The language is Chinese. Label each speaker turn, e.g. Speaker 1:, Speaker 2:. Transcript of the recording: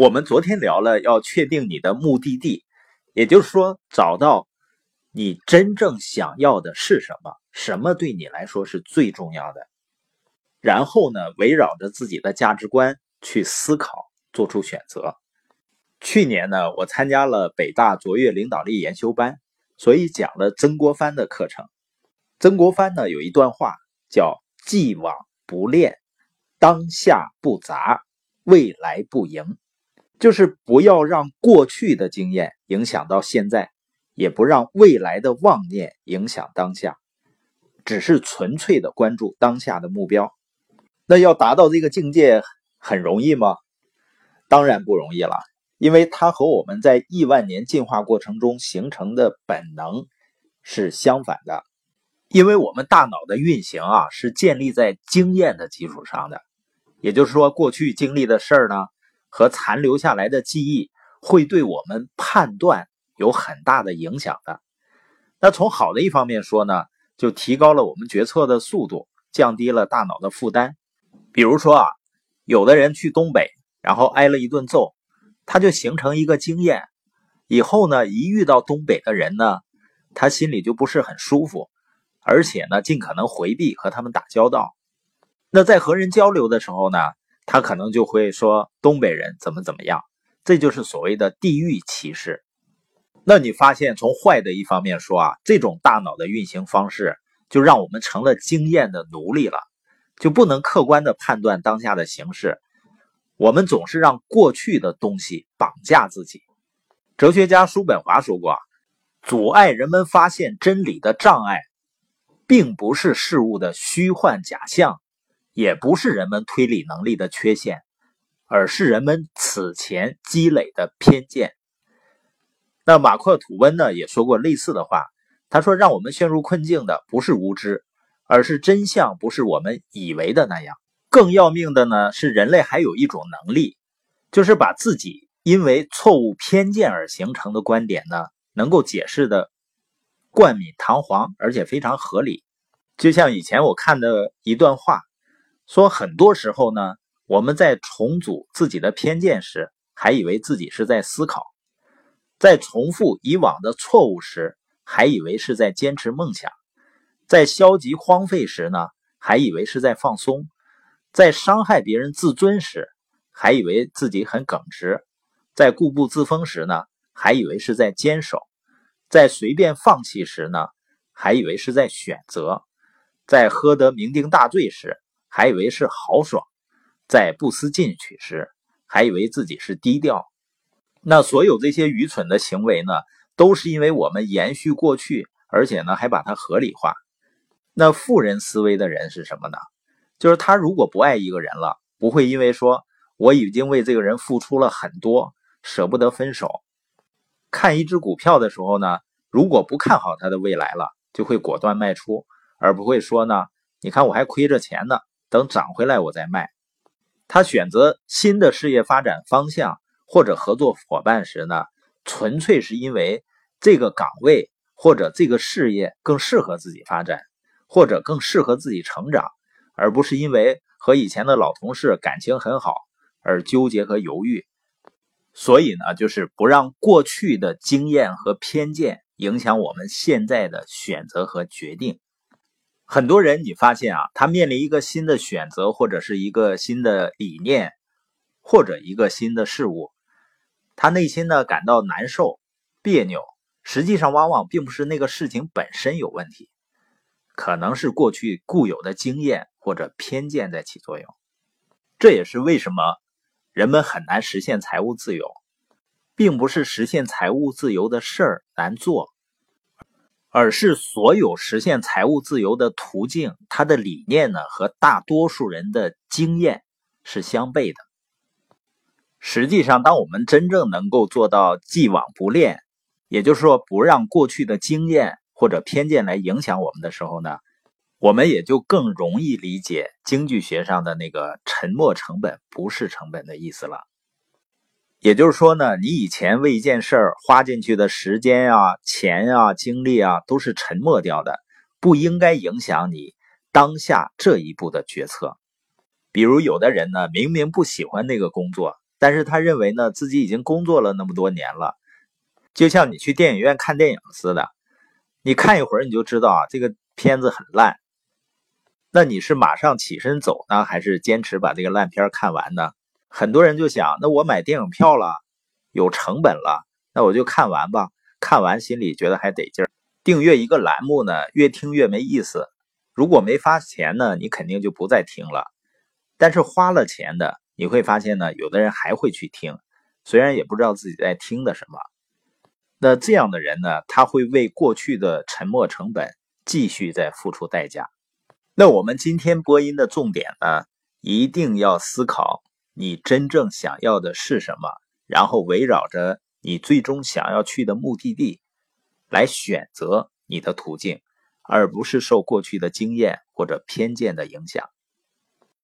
Speaker 1: 我们昨天聊了要确定你的目的地，也就是说找到你真正想要的是什么，什么对你来说是最重要的。然后呢，围绕着自己的价值观去思考，做出选择。去年呢，我参加了北大卓越领导力研修班，所以讲了曾国藩的课程。曾国藩呢有一段话叫“既往不恋，当下不杂，未来不迎”。就是不要让过去的经验影响到现在，也不让未来的妄念影响当下，只是纯粹的关注当下的目标。那要达到这个境界很容易吗？当然不容易了，因为它和我们在亿万年进化过程中形成的本能是相反的。因为我们大脑的运行啊，是建立在经验的基础上的，也就是说，过去经历的事儿呢。和残留下来的记忆会对我们判断有很大的影响的。那从好的一方面说呢，就提高了我们决策的速度，降低了大脑的负担。比如说啊，有的人去东北，然后挨了一顿揍，他就形成一个经验，以后呢，一遇到东北的人呢，他心里就不是很舒服，而且呢，尽可能回避和他们打交道。那在和人交流的时候呢？他可能就会说东北人怎么怎么样，这就是所谓的地域歧视。那你发现从坏的一方面说啊，这种大脑的运行方式就让我们成了经验的奴隶了，就不能客观的判断当下的形势。我们总是让过去的东西绑架自己。哲学家叔本华说过，阻碍人们发现真理的障碍，并不是事物的虚幻假象。也不是人们推理能力的缺陷，而是人们此前积累的偏见。那马克吐温呢也说过类似的话，他说：“让我们陷入困境的不是无知，而是真相不是我们以为的那样。更要命的呢是人类还有一种能力，就是把自己因为错误偏见而形成的观点呢，能够解释的冠冕堂皇，而且非常合理。就像以前我看的一段话。”说很多时候呢，我们在重组自己的偏见时，还以为自己是在思考；在重复以往的错误时，还以为是在坚持梦想；在消极荒废时呢，还以为是在放松；在伤害别人自尊时，还以为自己很耿直；在固步自封时呢，还以为是在坚守；在随便放弃时呢，还以为是在选择；在喝得酩酊大醉时。还以为是豪爽，在不思进取时，还以为自己是低调。那所有这些愚蠢的行为呢，都是因为我们延续过去，而且呢还把它合理化。那富人思维的人是什么呢？就是他如果不爱一个人了，不会因为说我已经为这个人付出了很多，舍不得分手。看一只股票的时候呢，如果不看好它的未来了，就会果断卖出，而不会说呢，你看我还亏着钱呢。等涨回来我再卖。他选择新的事业发展方向或者合作伙伴时呢，纯粹是因为这个岗位或者这个事业更适合自己发展，或者更适合自己成长，而不是因为和以前的老同事感情很好而纠结和犹豫。所以呢，就是不让过去的经验和偏见影响我们现在的选择和决定。很多人，你发现啊，他面临一个新的选择，或者是一个新的理念，或者一个新的事物，他内心呢感到难受、别扭。实际上，往往并不是那个事情本身有问题，可能是过去固有的经验或者偏见在起作用。这也是为什么人们很难实现财务自由，并不是实现财务自由的事儿难做。而是所有实现财务自由的途径，它的理念呢和大多数人的经验是相悖的。实际上，当我们真正能够做到既往不恋，也就是说不让过去的经验或者偏见来影响我们的时候呢，我们也就更容易理解经济学上的那个“沉没成本不是成本”的意思了。也就是说呢，你以前为一件事儿花进去的时间啊、钱啊、精力啊，都是沉没掉的，不应该影响你当下这一步的决策。比如，有的人呢，明明不喜欢那个工作，但是他认为呢，自己已经工作了那么多年了，就像你去电影院看电影似的，你看一会儿你就知道啊，这个片子很烂。那你是马上起身走呢，还是坚持把这个烂片看完呢？很多人就想，那我买电影票了，有成本了，那我就看完吧。看完心里觉得还得劲儿。订阅一个栏目呢，越听越没意思。如果没发钱呢，你肯定就不再听了。但是花了钱的。你会发现呢，有的人还会去听，虽然也不知道自己在听的什么。那这样的人呢，他会为过去的沉没成本继续在付出代价。那我们今天播音的重点呢，一定要思考你真正想要的是什么，然后围绕着你最终想要去的目的地来选择你的途径，而不是受过去的经验或者偏见的影响。